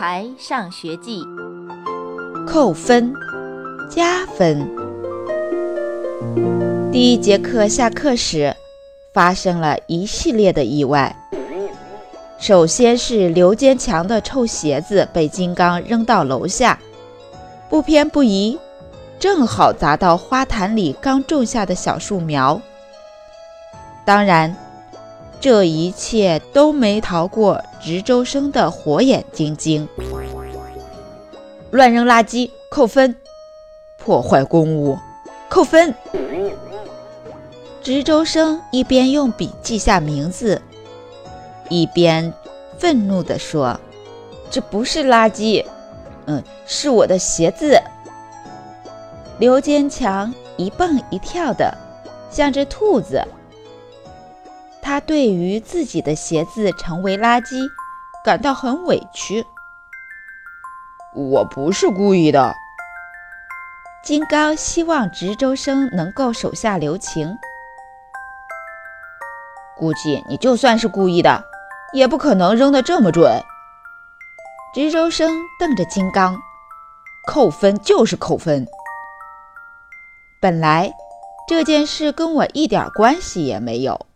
孩上学记》，扣分，加分。第一节课下课时，发生了一系列的意外。首先是刘坚强的臭鞋子被金刚扔到楼下，不偏不倚，正好砸到花坛里刚种下的小树苗。当然。这一切都没逃过值周生的火眼金睛。乱扔垃圾扣分，破坏公物扣分。值周生一边用笔记下名字，一边愤怒地说：“这不是垃圾，嗯，是我的鞋子。”刘坚强一蹦一跳的，像只兔子。他对于自己的鞋子成为垃圾感到很委屈。我不是故意的。金刚希望值周生能够手下留情。估计你就算是故意的，也不可能扔得这么准。值周生瞪着金刚，扣分就是扣分。本来这件事跟我一点关系也没有。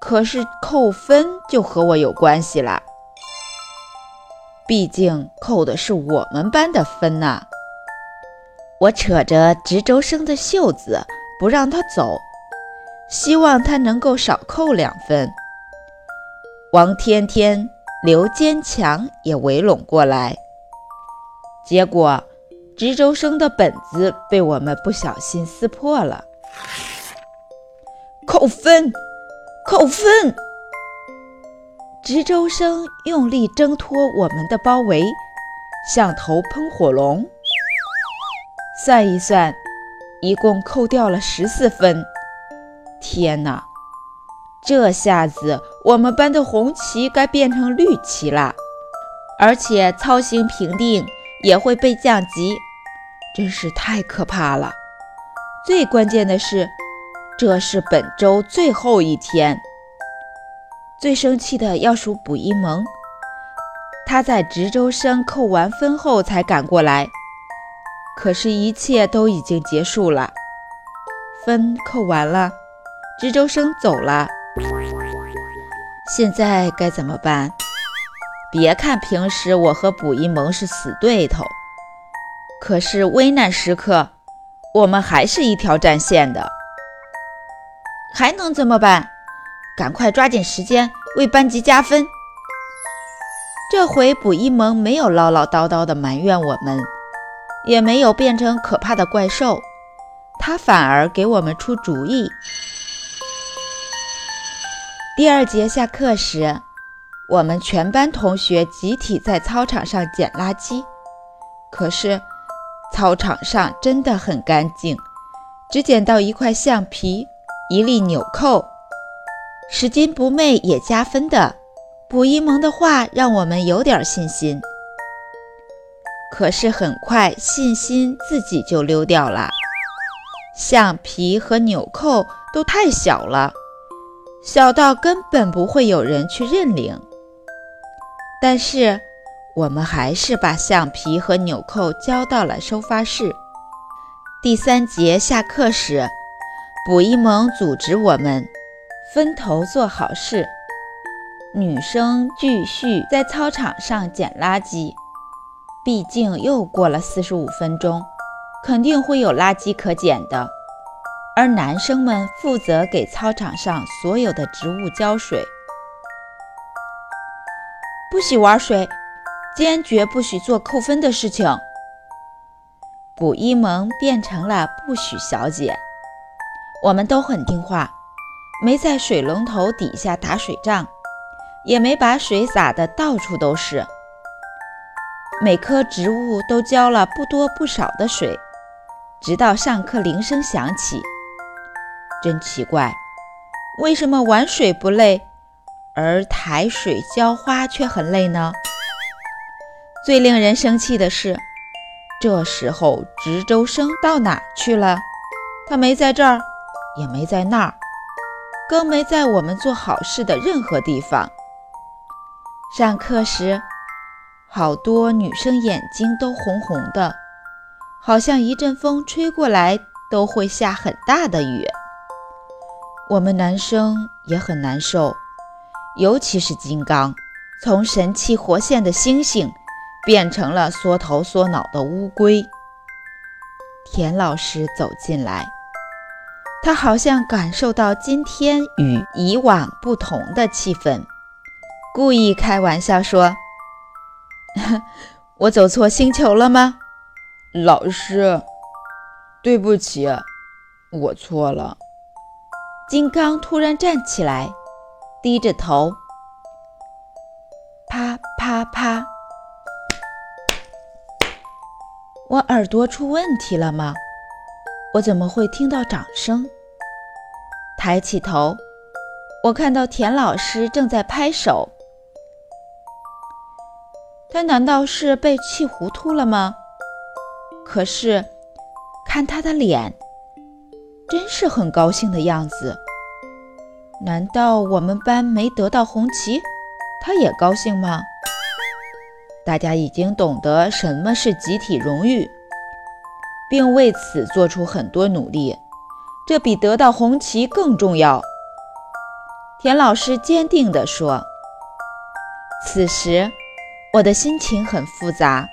可是扣分就和我有关系啦，毕竟扣的是我们班的分呐。我扯着值周生的袖子不让他走，希望他能够少扣两分。王天天、刘坚强也围拢过来，结果值周生的本子被我们不小心撕破了，扣分。扣分！值周生用力挣脱我们的包围，像头喷火龙。算一算，一共扣掉了十四分。天哪，这下子我们班的红旗该变成绿旗了，而且操行评定也会被降级，真是太可怕了。最关键的是。这是本周最后一天，最生气的要数卜一萌。他在值周生扣完分后才赶过来，可是，一切都已经结束了。分扣完了，值周生走了。现在该怎么办？别看平时我和卜一萌是死对头，可是危难时刻，我们还是一条战线的。还能怎么办？赶快抓紧时间为班级加分。这回卜一萌没有唠唠叨叨的埋怨我们，也没有变成可怕的怪兽，他反而给我们出主意。第二节下课时，我们全班同学集体在操场上捡垃圾，可是操场上真的很干净，只捡到一块橡皮。一粒纽扣，拾金不昧也加分的。卜一萌的话让我们有点信心，可是很快信心自己就溜掉了。橡皮和纽扣都太小了，小到根本不会有人去认领。但是我们还是把橡皮和纽扣交到了收发室。第三节下课时。卜一萌组织我们分头做好事，女生继续在操场上捡垃圾。毕竟又过了四十五分钟，肯定会有垃圾可捡的。而男生们负责给操场上所有的植物浇水。不许玩水，坚决不许做扣分的事情。卜一萌变成了不许小姐。我们都很听话，没在水龙头底下打水仗，也没把水洒得到处都是。每棵植物都浇了不多不少的水，直到上课铃声响起。真奇怪，为什么玩水不累，而抬水浇花却很累呢？最令人生气的是，这时候值周生到哪去了？他没在这儿。也没在那儿，更没在我们做好事的任何地方。上课时，好多女生眼睛都红红的，好像一阵风吹过来都会下很大的雨。我们男生也很难受，尤其是金刚，从神气活现的猩猩变成了缩头缩脑的乌龟。田老师走进来，他好像感受到今天与以往不同的气氛，故意开玩笑说。我走错星球了吗，老师？对不起，我错了。金刚突然站起来，低着头，啪啪啪。我耳朵出问题了吗？我怎么会听到掌声？抬起头，我看到田老师正在拍手。他难道是被气糊涂了吗？可是，看他的脸，真是很高兴的样子。难道我们班没得到红旗，他也高兴吗？大家已经懂得什么是集体荣誉，并为此做出很多努力，这比得到红旗更重要。田老师坚定地说。此时。我的心情很复杂，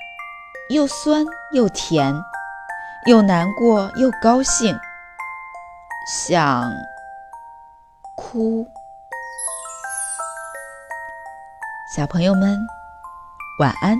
又酸又甜，又难过又高兴，想哭。小朋友们，晚安。